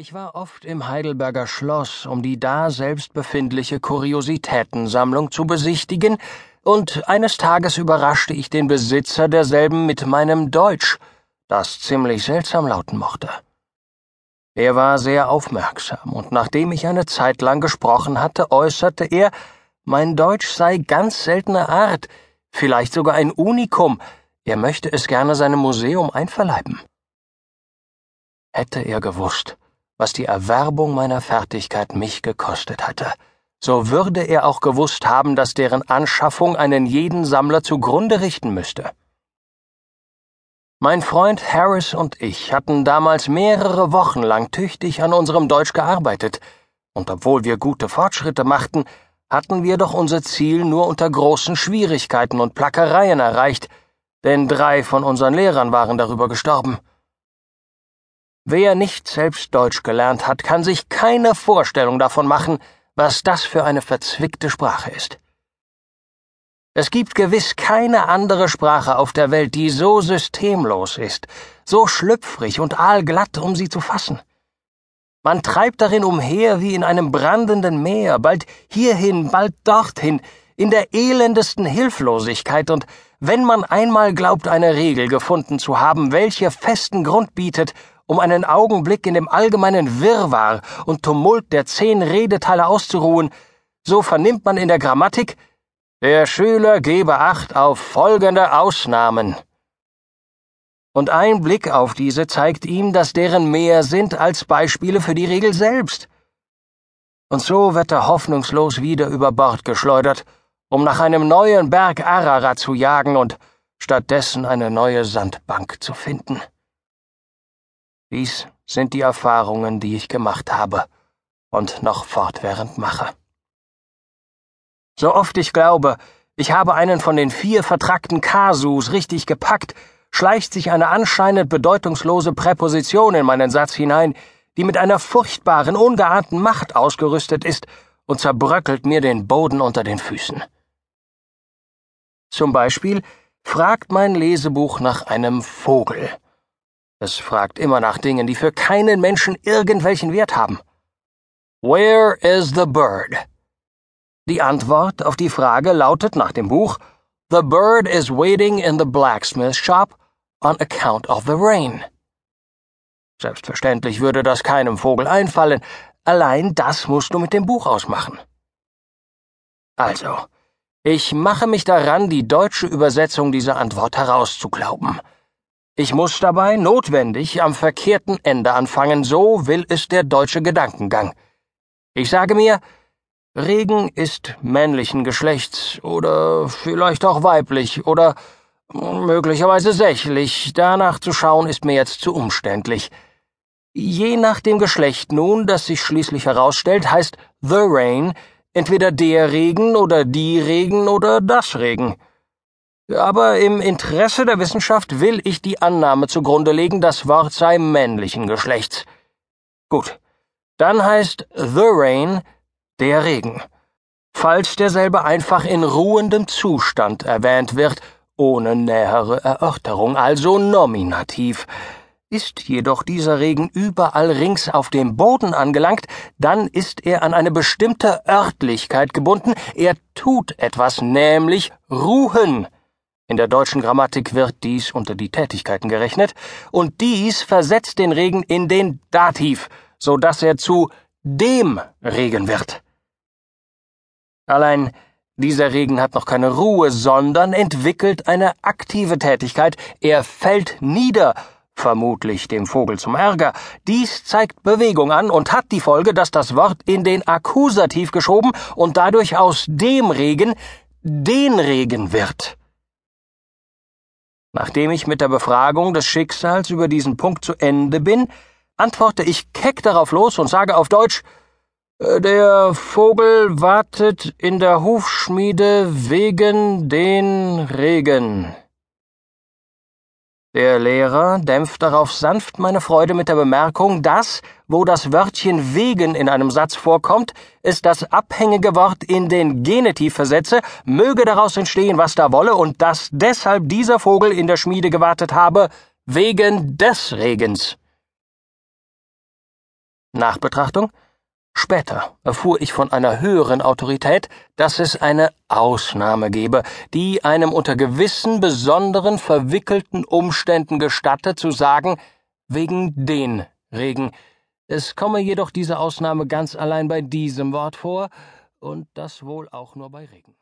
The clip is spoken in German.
Ich war oft im Heidelberger Schloss, um die da selbst befindliche Kuriositätensammlung zu besichtigen, und eines Tages überraschte ich den Besitzer derselben mit meinem Deutsch, das ziemlich seltsam lauten mochte. Er war sehr aufmerksam, und nachdem ich eine Zeit lang gesprochen hatte, äußerte er, mein Deutsch sei ganz seltener Art, vielleicht sogar ein Unikum, er möchte es gerne seinem Museum einverleiben. Hätte er gewusst, was die Erwerbung meiner Fertigkeit mich gekostet hatte, so würde er auch gewusst haben, dass deren Anschaffung einen jeden Sammler zugrunde richten müsste. Mein Freund Harris und ich hatten damals mehrere Wochen lang tüchtig an unserem Deutsch gearbeitet, und obwohl wir gute Fortschritte machten, hatten wir doch unser Ziel nur unter großen Schwierigkeiten und Plackereien erreicht, denn drei von unseren Lehrern waren darüber gestorben. Wer nicht selbst Deutsch gelernt hat, kann sich keine Vorstellung davon machen, was das für eine verzwickte Sprache ist. Es gibt gewiss keine andere Sprache auf der Welt, die so systemlos ist, so schlüpfrig und aalglatt, um sie zu fassen. Man treibt darin umher wie in einem brandenden Meer, bald hierhin, bald dorthin, in der elendesten Hilflosigkeit, und wenn man einmal glaubt, eine Regel gefunden zu haben, welche festen Grund bietet, um einen Augenblick in dem allgemeinen Wirrwarr und Tumult der zehn Redeteile auszuruhen, so vernimmt man in der Grammatik, der Schüler gebe Acht auf folgende Ausnahmen. Und ein Blick auf diese zeigt ihm, dass deren mehr sind als Beispiele für die Regel selbst. Und so wird er hoffnungslos wieder über Bord geschleudert, um nach einem neuen Berg Ararat zu jagen und stattdessen eine neue Sandbank zu finden. Dies sind die Erfahrungen, die ich gemacht habe und noch fortwährend mache. So oft ich glaube, ich habe einen von den vier vertrackten Kasus richtig gepackt, schleicht sich eine anscheinend bedeutungslose Präposition in meinen Satz hinein, die mit einer furchtbaren, ungeahnten Macht ausgerüstet ist und zerbröckelt mir den Boden unter den Füßen. Zum Beispiel fragt mein Lesebuch nach einem Vogel. Es fragt immer nach Dingen, die für keinen Menschen irgendwelchen Wert haben. Where is the bird? Die Antwort auf die Frage lautet nach dem Buch The bird is waiting in the blacksmith shop on account of the rain. Selbstverständlich würde das keinem Vogel einfallen, allein das musst du mit dem Buch ausmachen. Also, ich mache mich daran, die deutsche Übersetzung dieser Antwort herauszuglauben. Ich muss dabei notwendig am verkehrten Ende anfangen, so will es der deutsche Gedankengang. Ich sage mir, Regen ist männlichen Geschlechts oder vielleicht auch weiblich oder möglicherweise sächlich, danach zu schauen ist mir jetzt zu umständlich. Je nach dem Geschlecht nun, das sich schließlich herausstellt, heißt The Rain entweder der Regen oder die Regen oder das Regen. Aber im Interesse der Wissenschaft will ich die Annahme zugrunde legen, das Wort sei männlichen Geschlechts. Gut, dann heißt The Rain der Regen. Falls derselbe einfach in ruhendem Zustand erwähnt wird, ohne nähere Erörterung, also nominativ. Ist jedoch dieser Regen überall rings auf dem Boden angelangt, dann ist er an eine bestimmte Örtlichkeit gebunden, er tut etwas, nämlich ruhen. In der deutschen Grammatik wird dies unter die Tätigkeiten gerechnet, und dies versetzt den Regen in den Dativ, so dass er zu dem Regen wird. Allein dieser Regen hat noch keine Ruhe, sondern entwickelt eine aktive Tätigkeit, er fällt nieder, vermutlich dem Vogel zum Ärger. Dies zeigt Bewegung an und hat die Folge, dass das Wort in den Akkusativ geschoben und dadurch aus dem Regen den Regen wird. Nachdem ich mit der Befragung des Schicksals über diesen Punkt zu Ende bin, antworte ich keck darauf los und sage auf Deutsch äh, Der Vogel wartet in der Hufschmiede wegen den Regen. Der Lehrer dämpft darauf sanft meine Freude mit der Bemerkung, dass, wo das Wörtchen wegen in einem Satz vorkommt, es das abhängige Wort in den Genitiv versetze, möge daraus entstehen, was da wolle, und dass deshalb dieser Vogel in der Schmiede gewartet habe, wegen des Regens. Nachbetrachtung? Später erfuhr ich von einer höheren Autorität, dass es eine Ausnahme gebe, die einem unter gewissen besonderen verwickelten Umständen gestatte zu sagen, wegen den Regen. Es komme jedoch diese Ausnahme ganz allein bei diesem Wort vor, und das wohl auch nur bei Regen.